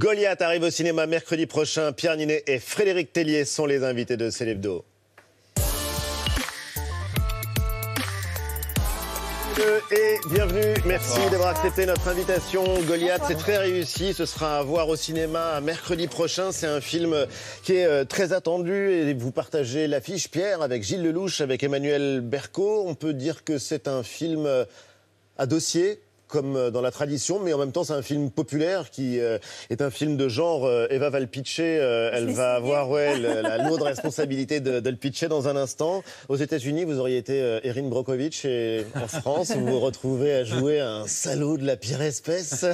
Goliath arrive au cinéma mercredi prochain. Pierre Ninet et Frédéric Tellier sont les invités de Célébdo. Et bienvenue, merci d'avoir accepté notre invitation. Goliath, c'est très réussi. Ce sera à voir au cinéma mercredi prochain. C'est un film qui est euh, très attendu et vous partagez l'affiche, Pierre, avec Gilles Lelouch, avec Emmanuel Berco. On peut dire que c'est un film euh, à dossier comme euh, dans la tradition, mais en même temps, c'est un film populaire qui euh, est un film de genre. Euh, Eva va le pitcher, elle va avoir ouais, la lourde responsabilité de, le pitcher dans un instant. Aux États-Unis, vous auriez été Erin Brockovich et en France, vous vous retrouvez à jouer un salaud de la pire espèce.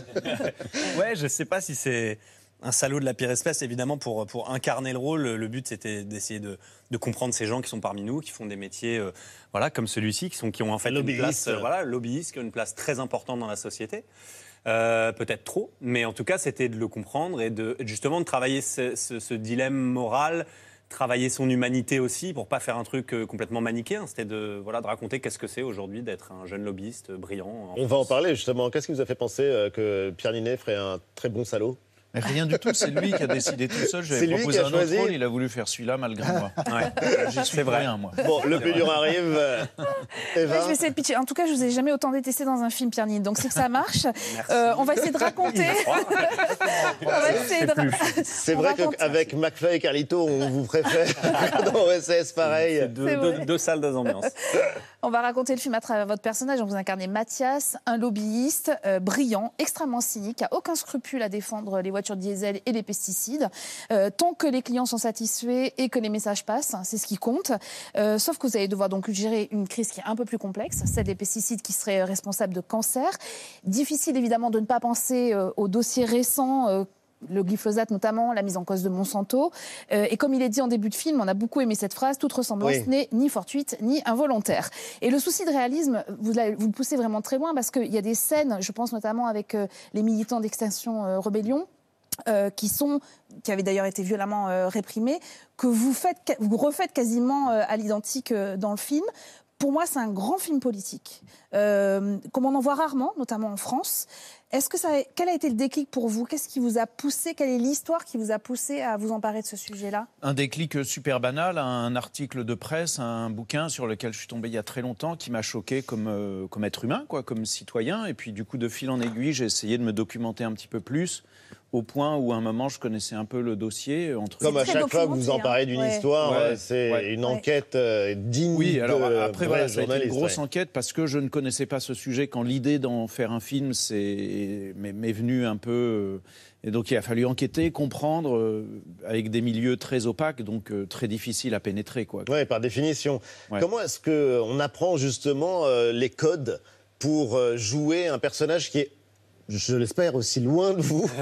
ouais, je sais pas si c'est un salaud de la pire espèce, évidemment, pour, pour incarner le rôle. Le but, c'était d'essayer de, de, comprendre ces gens qui sont parmi nous, qui font des métiers euh, voilà, comme celui-ci, qui, sont, qui ont en fait une place, euh, voilà, lobbyiste, qui ont une place très importante dans la société. Euh, peut-être trop, mais en tout cas, c'était de le comprendre et de justement de travailler ce, ce, dilemme moral, travailler son humanité aussi pour pas faire un truc complètement manichéen. C'était de voilà de raconter qu'est-ce que c'est aujourd'hui d'être un jeune lobbyiste brillant. On va en parler justement. Qu'est-ce qui vous a fait penser que Pierre Ninet ferait un très bon salaud? Rien du tout, c'est lui qui a décidé tout seul. J'avais proposé un autre rôle, il a voulu faire celui-là malgré moi. Ouais. J'y suis vrai. Rien, moi. Bon, le plus dur arrive. Eva. je vais essayer de pitcher. En tout cas, je vous ai jamais autant détesté dans un film, Pierre Donc c'est que ça marche. Euh, on va essayer de raconter. C'est vrai qu'avec McFly et Carlito, on vous préfère dans OSS, pareil. Deux, deux, salles, deux ambiances. On va raconter le film à travers votre personnage. On vous incarnez Mathias, un lobbyiste euh, brillant, extrêmement cynique, qui a aucun scrupule à défendre les voitures diesel et les pesticides. Euh, tant que les clients sont satisfaits et que les messages passent, c'est ce qui compte. Euh, sauf que vous allez devoir donc gérer une crise qui est un peu plus complexe, celle des pesticides qui seraient responsables de cancer. Difficile évidemment de ne pas penser aux dossiers récents le glyphosate notamment, la mise en cause de Monsanto. Euh, et comme il est dit en début de film, on a beaucoup aimé cette phrase, toute ressemblance n'est ni fortuite ni involontaire. Et le souci de réalisme, vous, vous le poussez vraiment très loin parce qu'il y a des scènes, je pense notamment avec euh, les militants d'Extinction euh, Rebellion, qui avaient d'ailleurs été violemment réprimés, que vous faites, vous refaites quasiment à l'identique dans le film. Pour moi, c'est un grand film politique, comme on en voit rarement, notamment en France. Est-ce que quel a été le déclic pour vous? Qu'est-ce qui vous a poussé? Quelle est l'histoire qui vous a poussé à vous emparer de ce sujet-là? Un déclic super banal, un article de presse, un bouquin sur lequel je suis tombé il y a très longtemps, qui m'a choqué comme, euh, comme être humain, quoi, comme citoyen. Et puis du coup, de fil en aiguille, j'ai essayé de me documenter un petit peu plus au point où à un moment je connaissais un peu le dossier. Entre... Comme à chaque fois que vous emparez d'une histoire, c'est une enquête euh, digne oui, alors, après, voilà, une grosse enquête parce que je ne connaissais pas ce sujet. Quand l'idée d'en faire un film m'est venue un peu... Euh, et donc il a fallu enquêter, comprendre, euh, avec des milieux très opaques, donc très difficiles à pénétrer. Quoi. Oui, par définition. Comment est-ce qu'on apprend justement les codes pour jouer un personnage qui est je l'espère, aussi loin de vous.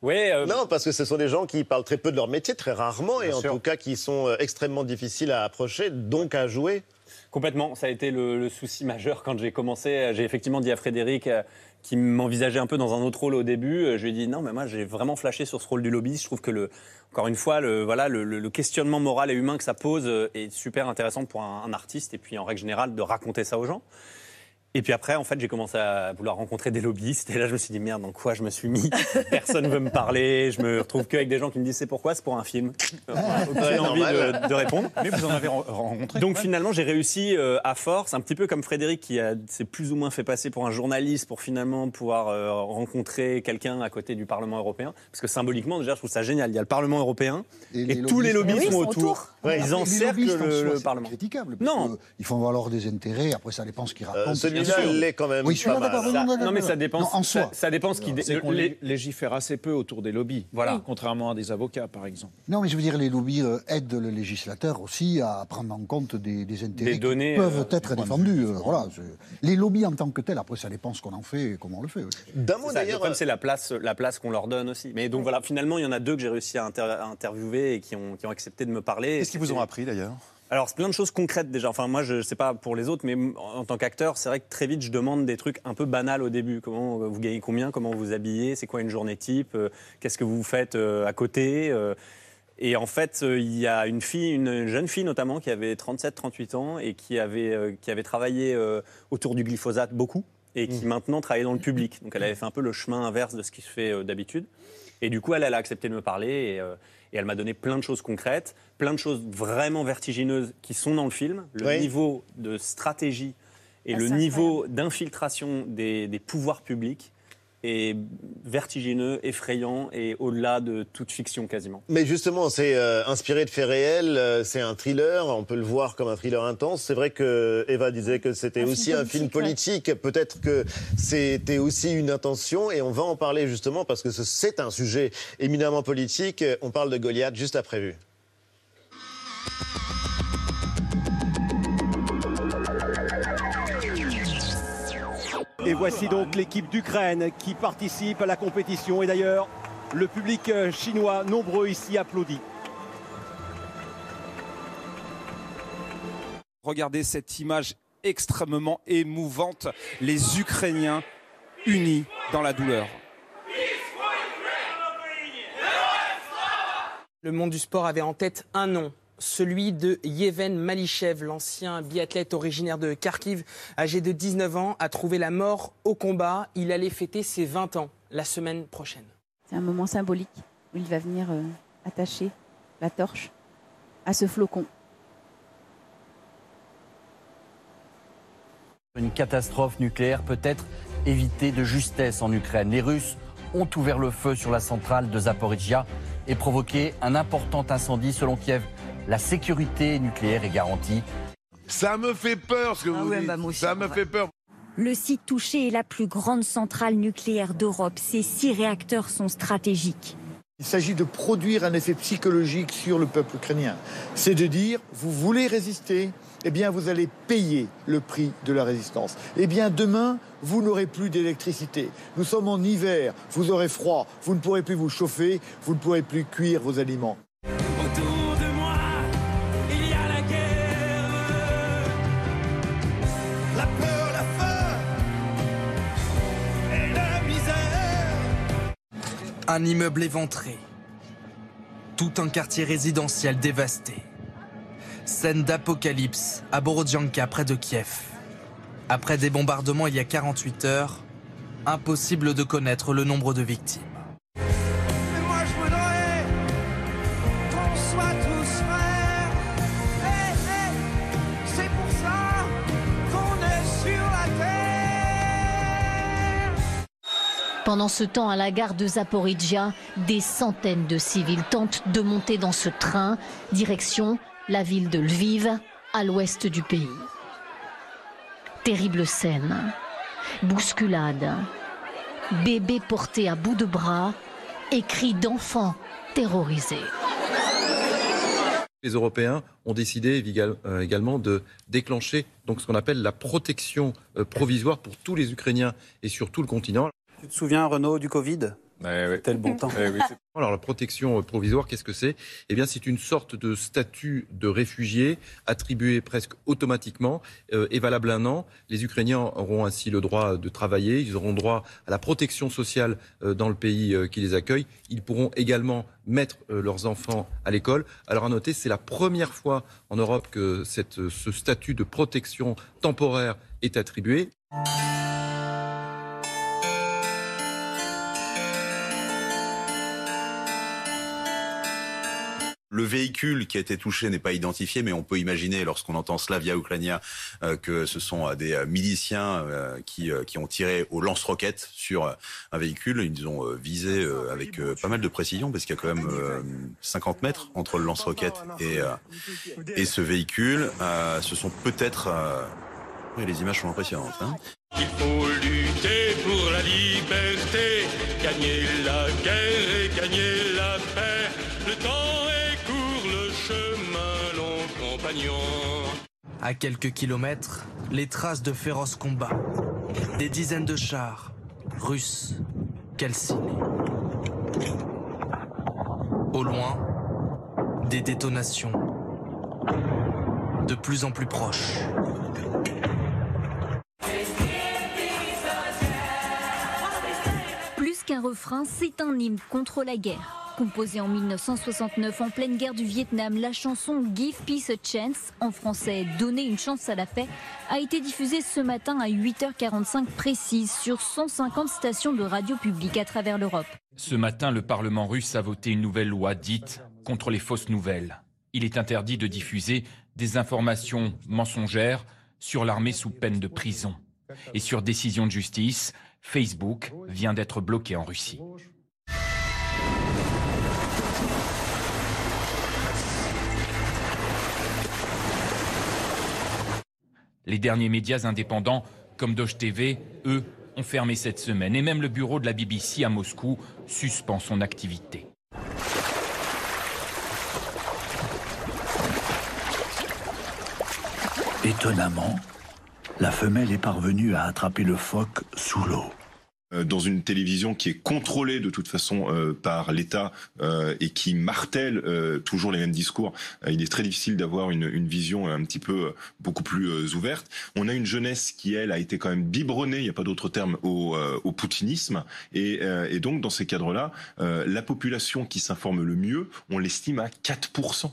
Oui, euh, Non, parce que ce sont des gens qui parlent très peu de leur métier, très rarement, et en tout cas qui sont euh, extrêmement difficiles à approcher, donc à jouer. Complètement, ça a été le, souci majeur quand j'ai commencé. J'ai effectivement dit à Frédéric, euh, qui m'envisageait un peu dans un autre rôle au début, je lui ai dit non, mais moi j'ai vraiment flashé sur ce rôle du lobbyiste. Je trouve que, le, encore une fois, le, voilà, le, questionnement moral et humain que ça pose est super intéressant pour un artiste, et puis en règle générale de raconter ça aux gens. Et puis après, en fait, j'ai commencé à vouloir rencontrer des lobbyistes. Et là, je me suis dit, merde, dans quoi je me suis mis? Personne ne veut me parler. Je me retrouve qu'avec des gens qui me disent, c'est pourquoi? C'est pour un film. J'ai envie de, répondre. Mais vous en avez rencontré Donc finalement, j'ai réussi euh, à force, un petit peu comme Frédéric, qui s'est plus ou moins fait passer pour un journaliste pour finalement pouvoir euh, rencontrer quelqu'un à côté du Parlement européen. Parce que symboliquement, déjà, je trouve ça génial. Il y a le Parlement européen et, tous les lobbyistes sont autour. ils encerclent le, le Parlement. critiquable. Non. Ils font valoir des intérêts. Après, ça dépend ce qu'ils racontent. Euh, l'est quand même. Oui, Non, mais ça dépend. en soi. Ça, dépend ce qui. légifère assez peu autour des lobbies. Voilà. Contrairement à des avocats, par exemple. Non, mais je veux dire, les lobbies euh, aident le législateur aussi à prendre en compte des, intérêts qui peuvent euh, être défendus. Euh, voilà. Les lobbies en tant que tels, après, ça dépend ce qu'on en fait et comment on le fait. D'un mot d'ailleurs. c'est la place, la place qu'on leur donne aussi. Mais donc voilà, finalement, il y en a deux que j'ai réussi à, interviewer et qui ont, qui ont accepté de me parler. Qu'est-ce qu'ils vous ont appris d'ailleurs? Alors, c'est plein de choses concrètes déjà. Enfin, moi, je ne sais pas pour les autres, mais en tant qu'acteur, c'est vrai que très vite, je demande des trucs un peu banals au début. Comment vous gagnez combien? Comment vous habillez? C'est quoi une journée type? Euh, Qu'est-ce que vous faites euh, à côté euh, et en fait, il y a une fille, une jeune fille notamment, qui avait 37-38 ans et qui avait, qui avait travaillé autour du glyphosate beaucoup et qui mm. maintenant travaillait dans le public. Donc elle avait fait un peu le chemin inverse de ce qui se fait euh, d'habitude. Et du coup, elle, elle, a accepté de me parler et, euh, elle m'a donné plein de choses concrètes, plein de choses vraiment vertigineuses qui sont dans le film. Le niveau de stratégie et ah, le niveau d'infiltration des, des pouvoirs publics est vertigineux, effrayant et au-delà de toute fiction quasiment. Mais justement, c'est euh, inspiré de faits réels, euh, c'est un thriller, on peut le voir comme un thriller intense. C'est vrai que Eva disait que c'était aussi un film politique, peut-être que c'était aussi une intention et on va en parler justement parce que c'est un sujet éminemment politique. On parle de Goliath juste après vue. Et voici donc l'équipe d'Ukraine qui participe à la compétition. Et d'ailleurs, le public euh, chinois nombreux ici applaudit. Regardez cette image extrêmement émouvante. Les Ukrainiens unis dans la douleur. Le monde du sport avait en tête un nom, celui de Yevhen Malichev, l'ancien biathlète originaire de Kharkiv, âgé de 19 ans, a trouvé la mort au combat. Il allait fêter ses 20 ans la semaine prochaine. C'est un moment symbolique où il va venir euh, attacher la torche à ce flocon. Une catastrophe nucléaire peut être évitée de justesse en Ukraine. Les Russes ont ouvert le feu sur la centrale de Zaporizhia et provoqué un important incendie selon Kiev la sécurité nucléaire est garantie. Ça me fait peur ce que ah vous dites. Bah, ça me fait peur. Le site touché est la plus grande centrale nucléaire d'Europe. Ces six réacteurs sont stratégiques. Il s'agit de produire un effet psychologique sur le peuple ukrainien. C'est de dire, vous voulez résister, eh bien vous allez payer le prix de la résistance. Eh bien demain, vous n'aurez plus d'électricité. Nous sommes en hiver, vous aurez froid, vous ne pourrez plus vous chauffer, vous ne pourrez plus cuire vos aliments. Un immeuble éventré. Tout un quartier résidentiel dévasté. Scène d'apocalypse à Borodjanka, près de Kiev. Après des bombardements il y a 48 heures, impossible de connaître le nombre de victimes. Pendant ce temps, à la gare de Zaporizhia, des centaines de civils tentent de monter dans ce train, direction la ville de Lviv, à l'ouest du pays. Terrible scène. Bousculade. Bébé porté à bout de bras et cris d'enfants terrorisés. Les Européens ont décidé euh, également de déclencher ce qu'on appelle la protection euh, provisoire pour tous les Ukrainiens et sur tout le continent. Tu te souviens, Renaud, du Covid? Eh Tel bon temps. Eh Alors la protection provisoire, qu'est-ce que c'est? Eh bien, c'est une sorte de statut de réfugié attribué presque automatiquement euh, et valable un an. Les Ukrainiens auront ainsi le droit de travailler, ils auront droit à la protection sociale euh, dans le pays euh, qui les accueille. Ils pourront également mettre leurs enfants à l'école. Alors à noter, c'est la première fois en Europe que cette, ce statut de protection temporaire est attribué. Le véhicule qui a été touché n'est pas identifié, mais on peut imaginer, lorsqu'on entend Slavia Ukrainia, euh, que ce sont euh, des euh, miliciens qui, qui ont tiré au lance-roquettes sur un véhicule. Ils ont visé avec pas mal de précision, parce qu'il y a quand même 50 mètres entre le lance-roquette et, et ce véhicule. ce sont peut-être... les images sont impressionnantes. Hein. Il faut lutter pour la liberté, gagner la guerre et gagner À quelques kilomètres, les traces de féroces combats. Des dizaines de chars russes calcinés. Au loin, des détonations de plus en plus proches. Plus qu'un refrain, c'est un hymne contre la guerre. Composée en 1969 en pleine guerre du Vietnam, la chanson Give Peace a Chance, en français Donner une chance à la paix, a été diffusée ce matin à 8h45 précise sur 150 stations de radio publique à travers l'Europe. Ce matin, le Parlement russe a voté une nouvelle loi dite contre les fausses nouvelles. Il est interdit de diffuser des informations mensongères sur l'armée sous peine de prison. Et sur décision de justice, Facebook vient d'être bloqué en Russie. Les derniers médias indépendants, comme Doge TV, eux, ont fermé cette semaine. Et même le bureau de la BBC à Moscou suspend son activité. Étonnamment, la femelle est parvenue à attraper le phoque sous l'eau. Euh, dans une télévision qui est contrôlée de toute façon euh, par l'État euh, et qui martèle toujours les mêmes discours, il est très difficile d'avoir une, vision un petit peu beaucoup plus ouverte. On a une jeunesse qui, elle, a été quand même biberonnée, il n'y a pas d'autre terme, au, poutinisme. Et, et, donc, dans ces cadres-là, la population qui s'informe le mieux, on l'estime à 4%.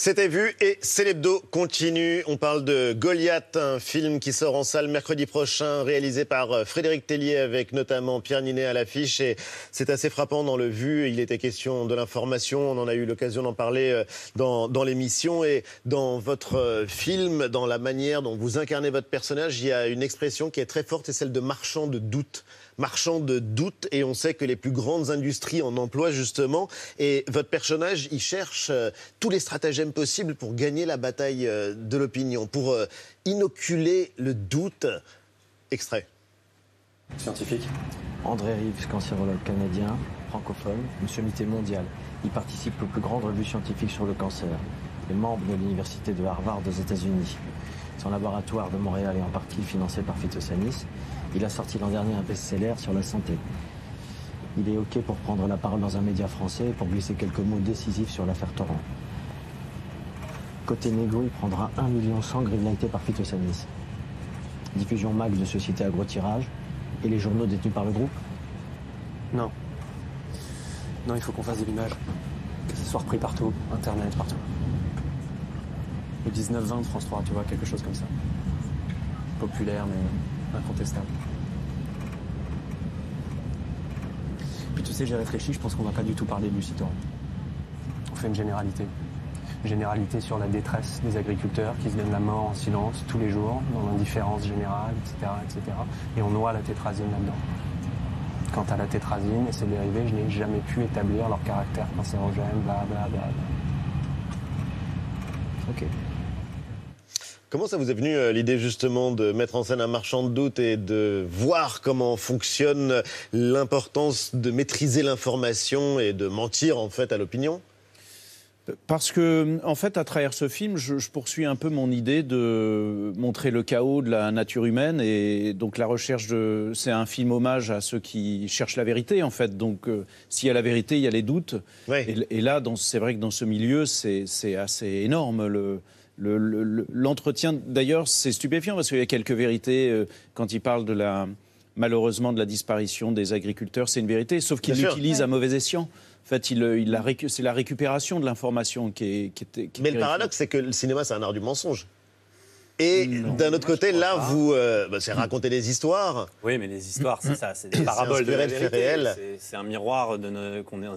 C'était vu et Célébdo continue. On parle de Goliath, un film qui sort en salle mercredi prochain, réalisé par euh, Frédéric Tellier avec notamment Pierre Ninet à l'affiche. Et c'est assez frappant dans le vu. Il était question de l'information. On en a eu l'occasion d'en parler euh, dans, dans l'émission. Et dans votre euh, film, dans la manière dont vous incarnez votre personnage, il y a une expression qui est très forte, c'est celle de marchand de doute marchand de doute et on sait que les plus grandes industries en emploient justement. Et votre personnage, il cherche euh, tous les stratagèmes possibles pour gagner la bataille euh, de l'opinion, pour euh, inoculer le doute. Extrait. Scientifique. André Rives, cancérologue canadien, francophone, une sommité mondiale. Il participe aux plus grandes revues scientifiques sur le cancer. Il est membre de l'université de Harvard aux États-Unis. Son laboratoire de Montréal est en partie financé par Phytosanis. Il a sorti l'an dernier un best-seller sur la santé. Il est OK pour prendre la parole dans un média français pour glisser quelques mots décisifs sur l'affaire Torrent. Côté négo, il prendra 1 million 100 grignotés par Phytosanis. Diffusion max de société à gros tirage et les journaux détenus par le groupe Non. Non, il faut qu'on fasse de l'image. Que ce soit repris partout, Internet, partout. Le 19-20 France 3, tu vois, quelque chose comme ça. Populaire, mais incontestable. Puis tu sais, j'ai réfléchi, je pense qu'on va pas du tout parler du Citroën. On fait une généralité. Une généralité sur la détresse des agriculteurs qui se donnent la mort en silence tous les jours, dans l'indifférence générale, etc., etc. Et on noie la tétrazine là-dedans. Quant à la tétrazine et ses dérivés, je n'ai jamais pu établir leur caractère cancérogène, bla bla bla. Ok. Comment ça vous est venu euh, l'idée justement de mettre en scène un marchand de doute et de voir comment fonctionne l'importance de maîtriser l'information et de mentir en fait à l'opinion? Parce que, en fait, à travers ce film, je, poursuis un peu mon idée de montrer le chaos de la nature humaine et donc la recherche de. C'est un film hommage à ceux qui cherchent la vérité, en fait. Donc, euh, s'il y a la vérité, il y a les doutes. Et, et, là, c'est vrai que dans ce milieu, c'est assez énorme. Le, L'entretien, d'ailleurs, c'est stupéfiant parce qu'il y a quelques vérités euh, quand il parle de la, malheureusement de la disparition des agriculteurs, c'est une vérité, sauf qu'il l'utilise à mauvais escient. En fait, il, il c'est la récupération de l'information qui est, qui est, Mais le paradoxe, c'est que le cinéma, c'est un art du mensonge. Et d'un autre côté, là, vous, euh, bah, c'est raconter des histoires. Oui, mais les histoires, c'est ça, c'est des paraboles de la vérité. C'est un miroir,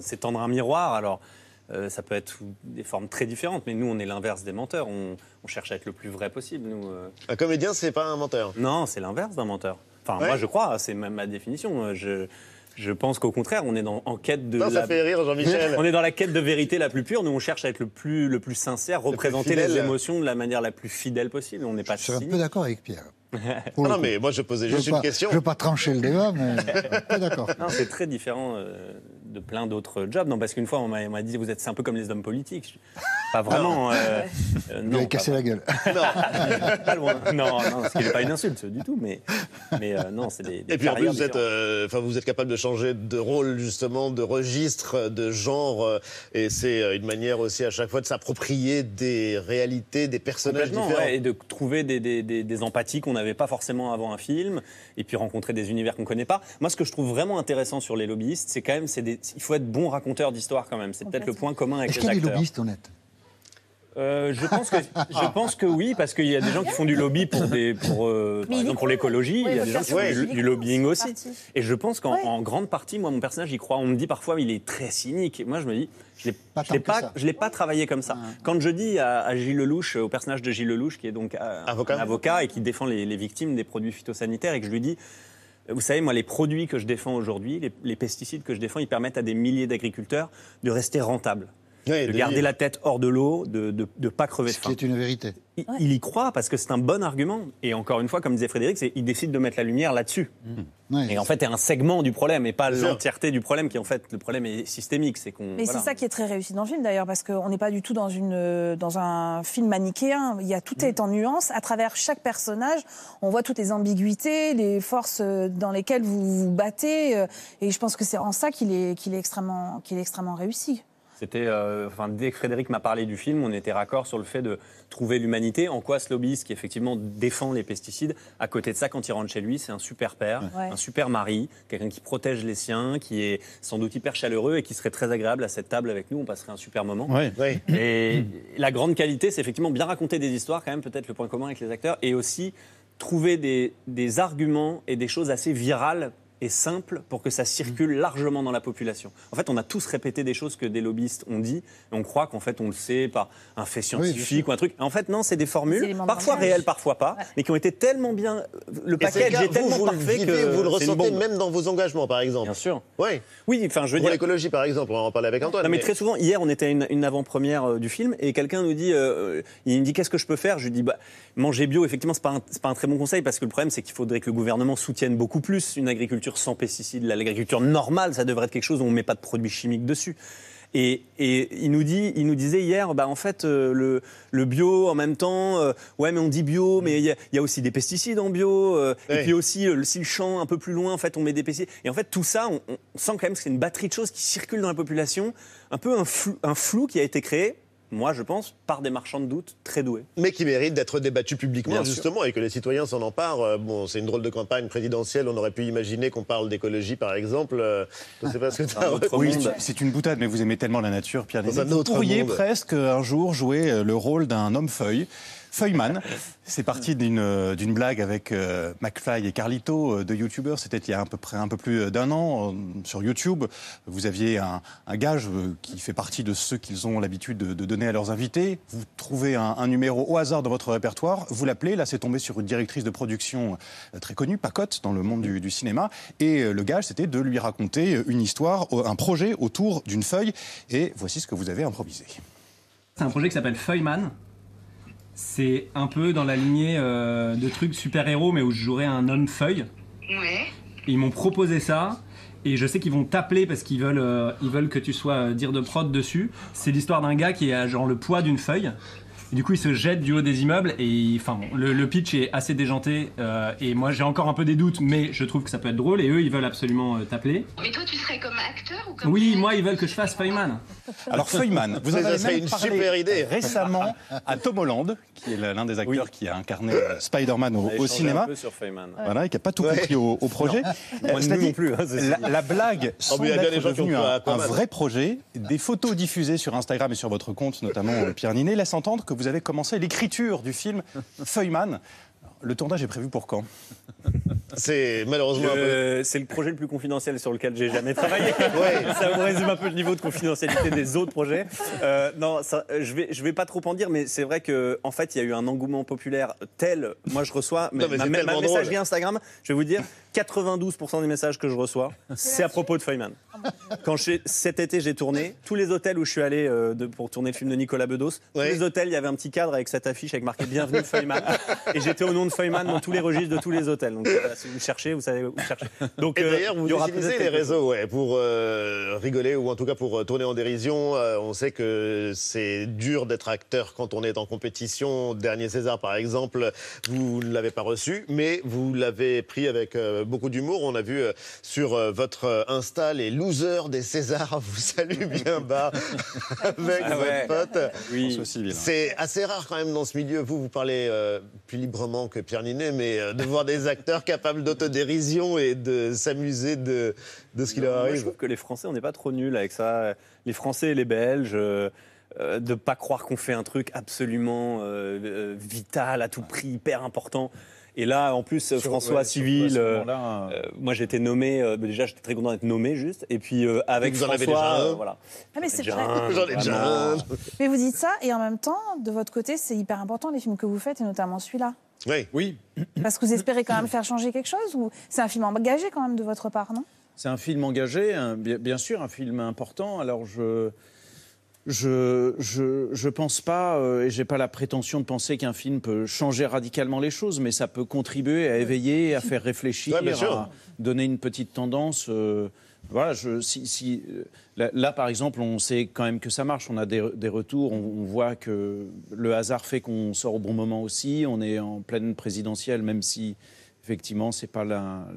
c'est tendre un miroir. Alors, euh, ça peut être des formes très différentes, mais nous, on est l'inverse des menteurs. On, cherche à être le plus vrai possible. Nous, euh. Un comédien, c'est pas un menteur Non, c'est l'inverse d'un menteur. Enfin, moi, je crois, c'est même ma définition. Je, je pense qu'au contraire, on est dans, en quête de. ça fait rire, Jean-Michel. on est dans la quête de vérité la plus pure. Nous, on cherche à être le plus, le plus sincère, représenter les émotions de la manière la plus fidèle possible. On n'est pas. Je suis un peu d'accord avec Pierre. Ah non, mais moi, je posais juste une question. Je ne veux pas trancher le débat, mais d'accord. c'est très différent. Euh, de plein d'autres jobs. Non, parce qu'une fois, on m'a dit, vous êtes, c'est un peu comme les hommes politiques. Pas vraiment. Euh, euh, non, cassé la gueule. Non, pas loin. Non, non, ce qui n'est pas une insulte du tout, mais, mais euh, non, c'est des, Et puis en plus, vous êtes, enfin, vous êtes capable de changer de rôle, justement, de registre, de genre, et c'est une manière aussi à chaque fois de s'approprier des réalités, des personnages différents. et de trouver des, des, des empathies qu'on n'avait pas forcément avant un film, et puis rencontrer des univers qu'on ne connaît pas. Moi, ce que je trouve vraiment intéressant sur les lobbyistes, c'est quand même, c'est il faut être bon raconteur d'histoire quand même. C'est peut-être le point commun avec les acteurs. Est-ce qu'il y a des lobbyistes honnêtes euh, je pense que je pense que oui parce qu'il y a des gens qui font du lobby pour des pour euh, par exemple pour l'écologie, il y a des gens qui font du, lobbying aussi. Et je pense qu'en grande partie, moi mon personnage y croit. On me dit parfois il est très cynique. Moi je me dis je l'ai pas je l'ai pas, travaillé comme ça. Quand je dis à, Gilles Lelouch, au personnage de Gilles Lelouch qui est donc euh, avocat, avocat et qui défend les, les victimes des produits phytosanitaires et que je lui dis vous savez, moi, les produits que je défends aujourd'hui, les, pesticides que je défends, ils permettent à des milliers d'agriculteurs de rester rentables de, garder la tête hors de l'eau, de ne pas crever de faim. Ce qui est une vérité. Il, y croit parce que c'est un bon argument. Et encore une fois, comme disait Frédéric, il décide de mettre la lumière là-dessus. Mmh. et en fait, c'est un segment du problème et pas l'entièreté du problème qui, en fait, le problème est systémique. C'est qu'on. Mais c'est ça qui est très réussi dans le film d'ailleurs, parce qu'on n'est pas du tout dans, une, dans un film manichéen. Il y a, tout mmh. est en nuance. À travers chaque personnage, on voit toutes les ambiguïtés, les forces dans lesquelles vous vous battez. Euh, et je pense que c'est en ça qu'il est, qu'il est, extrêmement, qu'il est extrêmement réussi. C'était, euh, enfin, dès que Frédéric m'a parlé du film, on était raccord sur le fait de trouver l'humanité. En quoi ce lobbyiste qui effectivement défend les pesticides, à côté de ça, quand il rentre chez lui, c'est un super père, un super mari, quelqu'un qui protège les siens, qui est sans doute hyper chaleureux et qui serait très agréable à cette table avec nous. On passerait un super moment. Et la grande qualité, c'est effectivement bien raconter des histoires, quand même, peut-être le point commun avec les acteurs, et aussi trouver des, des arguments et des choses assez virales et simple pour que ça circule largement dans la population. En fait, on a tous répété des choses que des lobbyistes ont dit, et on croit qu'en fait on le sait par un fait scientifique ou un truc. En fait, non, c'est des formules, parfois réelles, parfois pas, mais qui ont été tellement bien. Le package est, tellement vous, parfait le que vous le ressentez même dans vos engagements, par exemple. Bien sûr. Oui. Oui, enfin, je veux pour l'écologie, par exemple, on en parler avec Antoine. Non, mais, très souvent, hier, on était à une, avant-première euh, du film, et quelqu'un nous dit, euh, il me dit, qu'est-ce que je peux faire? Je lui dis, bah, manger bio. Effectivement, c'est pas pas un très bon conseil parce que le problème, c'est qu'il faudrait que le gouvernement soutienne beaucoup plus une agriculture sans pesticides l'agriculture normale, ça devrait être quelque chose où on ne met pas de produits chimiques dessus. Et, il, nous dit, il nous disait hier, bah en fait, euh, le, bio en même temps, euh, ouais, mais on dit bio, mais il y, a aussi des pesticides en bio. Euh, et puis aussi, si le champ un peu plus loin, en fait, on met des pesticides. Et en fait, tout ça, on, sent quand même que c'est une batterie de choses qui circulent dans la population, un peu un un flou qui a été créé moi, je pense, par des marchands de doute très doués. Mais qui méritent d'être débattus publiquement, justement, et que les citoyens s'en emparent. Euh, bon, c'est une drôle de campagne présidentielle. On aurait pu imaginer qu'on parle d'écologie, par exemple. Euh, je ne sais pas ce que tu as Oui, c'est une boutade, mais vous aimez tellement la nature, Pierre Vous pourriez presque un jour jouer euh, le rôle d'un homme-feuille Feuilleman. C'est parti d'une euh, blague avec euh, McFly et Carlito, euh, deux youtubeurs. C'était il y a à peu près un peu plus d'un an sur YouTube. Vous aviez un, gage qui fait partie de ceux qu'ils ont l'habitude de, donner à leurs invités. Vous trouvez un, numéro au hasard dans votre répertoire, vous l'appelez. Là, c'est tombé sur une directrice de production très connue, Pacotte, dans le monde du, du cinéma. Et le gage, c'était de lui raconter une histoire, un projet autour d'une feuille. Et voici ce que vous avez improvisé. C'est un projet qui s'appelle Feuilleman c'est un peu dans la lignée euh, de trucs super-héros, mais où je jouerais un homme feuille. Ouais. ils m'ont proposé ça. Et je sais qu'ils vont t'appeler parce qu'ils veulent, euh, ils veulent que tu sois euh, dire de prod dessus. C'est l'histoire d'un gars qui a genre le poids d'une feuille du coup, il se jette du haut des immeubles et enfin, le, pitch est assez déjanté. Euh, et moi, j'ai encore un peu des doutes, mais je trouve que ça peut être drôle. Et eux, ils veulent absolument euh, t'appeler. Mais toi, tu serais comme acteur ou comme Oui, moi, ils veulent que je fasse Feuilleman. Alors Feuilleman, vous en avez même une super idée. récemment à Tom Holland, qui est l'un des acteurs qui a incarné euh, Spider-Man au, cinéma. Un peu sur Feynman. Voilà, et qui n'a pas tout compris au, projet. Moi non plus. Hein, la, blague oh, semble être devenue un, un vrai projet. Des photos diffusées sur Instagram et sur votre compte, notamment Pierre Ninet, laissent entendre que vous avez commencé l'écriture du film Feuilleman. Le tournage est prévu pour quand? C'est malheureusement. C'est le projet le plus confidentiel sur lequel j'ai jamais travaillé. ouais. Ça vous résume un peu le niveau de confidentialité des autres projets. Euh, non, ça, je vais, je vais pas trop en dire, mais c'est vrai que en fait, il y a eu un engouement populaire tel. Moi, je reçois mais ma, ma messagerie Instagram. Je vais vous dire, 92% des messages que je reçois, c'est à propos de Feynman. quand cet été j'ai tourné, tous les hôtels où je suis allé euh, pour tourner le film de Nicolas Bedos, tous les hôtels, il y avait un petit cadre avec cette affiche avec marqué Bienvenue Feuilleman. et j'étais au nom de Feuilleman dans tous les registres de tous les hôtels. Donc si vous cherchez, vous savez où chercher. Donc, et d'ailleurs, vous utilisez les réseaux ouais, pour rigoler ou en tout cas pour tourner en dérision. on sait que c'est dur d'être acteur quand on est en compétition. Dernier César, par exemple, vous ne l'avez pas reçu, mais vous l'avez pris avec beaucoup d'humour. On a vu sur votre Insta les losers des Césars vous saluent bien bas avec ah votre pote. Oui. C'est assez rare quand même dans ce milieu. Vous, vous parlez plus librement que Pierre Ninet, mais de voir des acteurs capables d'autodérision et de s'amuser de, de ce qui leur arrive. je trouve que les Français, on n'est pas trop nuls avec ça. Les Français et les Belges. Euh, de pas croire qu'on fait un truc absolument euh, euh, vital, à tout prix, hyper important. Et là, en plus, François Civil, moi j'ai été nommé, bah, déjà j'étais très content d'être nommé juste, et puis avec vous François, déjà voilà. Ah, mais c'est J'en ai déjà Mais vous dites ça, et en même temps, de votre côté, c'est hyper important les films que vous faites, et notamment celui-là. Oui. Oui. Parce que vous espérez quand même faire changer quelque chose, ou c'est un film engagé quand même de votre part, non? C'est un film engagé, bien sûr, un film important. Alors je je je, je pense pas, euh, et j'ai pas la prétention de penser qu'un film peut changer radicalement les choses, mais ça peut contribuer à éveiller, à faire réfléchir, à donner une petite tendance. Euh, voilà, je, si, si euh, là, par exemple, on sait quand même que ça marche. On a des, des retours, on, voit que le hasard fait qu'on sort au bon moment aussi. On est en pleine présidentielle, même si effectivement, c'est pas là.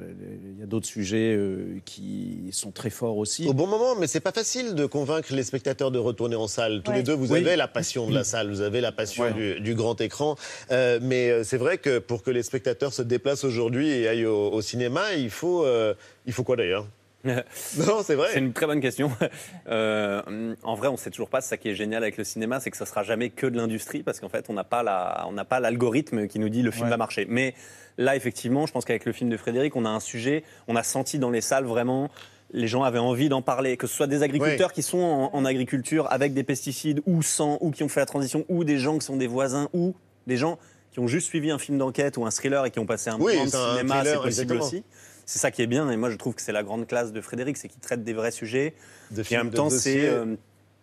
Il y a d'autres sujets euh, qui sont très forts aussi. Au bon moment, mais c'est pas facile de convaincre les spectateurs de retourner en salle. Tous les deux, vous avez la passion de la salle, vous avez la passion du, grand écran. Euh, mais euh, c'est vrai que pour que les spectateurs se déplacent aujourd'hui et aillent au, cinéma, il faut, il faut quoi d'ailleurs? non, c'est vrai. C'est une très bonne question. en vrai, on sait toujours pas. Ça qui est génial avec le cinéma, c'est que ça sera jamais que de l'industrie, parce qu'en fait, on n'a pas la, on n'a pas l'algorithme qui nous dit le film va marcher. Mais Là, effectivement, je pense qu'avec le film de Frédéric, on a un sujet, on a senti dans les salles vraiment les gens avaient envie d'en parler, que ce soit des agriculteurs qui sont en, agriculture avec des pesticides ou sans, ou qui ont fait la transition, ou des gens qui sont des voisins, ou des gens qui ont juste suivi un film d'enquête ou un thriller et qui ont passé un moment de cinéma, c'est possible aussi. C'est ça qui est bien, et moi je trouve que c'est la grande classe de Frédéric, c'est qu'il traite des vrais sujets, de et en même temps c'est, euh,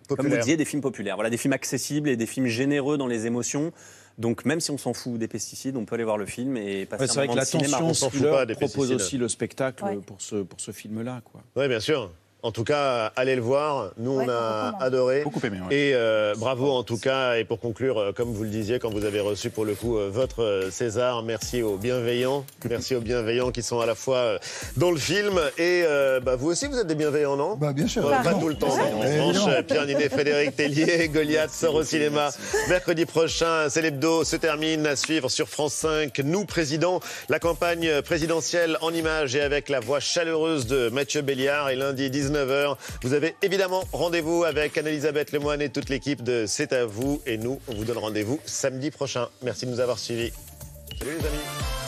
comme vous disiez, des films populaires. Voilà, des films accessibles et des films généreux dans les émotions. Donc même si on s'en fout des pesticides, on peut aller voir le film et passer ouais, un moment de cinéma. C'est vrai que l'attention propose aussi le spectacle pour ce, pour ce film-là. Oui, bien sûr. En tout cas, allez le voir. Nous, on a adoré. Beaucoup aimé. Et euh, bravo en tout cas. Et pour conclure, euh, comme vous le disiez, quand vous avez reçu pour le coup euh, votre César, merci aux bienveillants. Merci aux bienveillants qui sont à la fois dans le film et bah, vous aussi, vous êtes des bienveillants, non? Bah, Bien sûr. pas tout le temps. En Pierre Ninet, Frédéric Tellier, Goliath sort au cinéma mercredi prochain. C'est l'hebdo se termine à suivre sur France 5. Nous, président, la campagne présidentielle en images et avec la voix chaleureuse de Mathieu Béliard. Et lundi 19 19h. Vous avez évidemment rendez-vous avec Anne-Elisabeth Lemoine et toute l'équipe de C'est à vous. Et nous, on vous donne rendez-vous samedi prochain. Merci de nous avoir suivis. Salut les amis.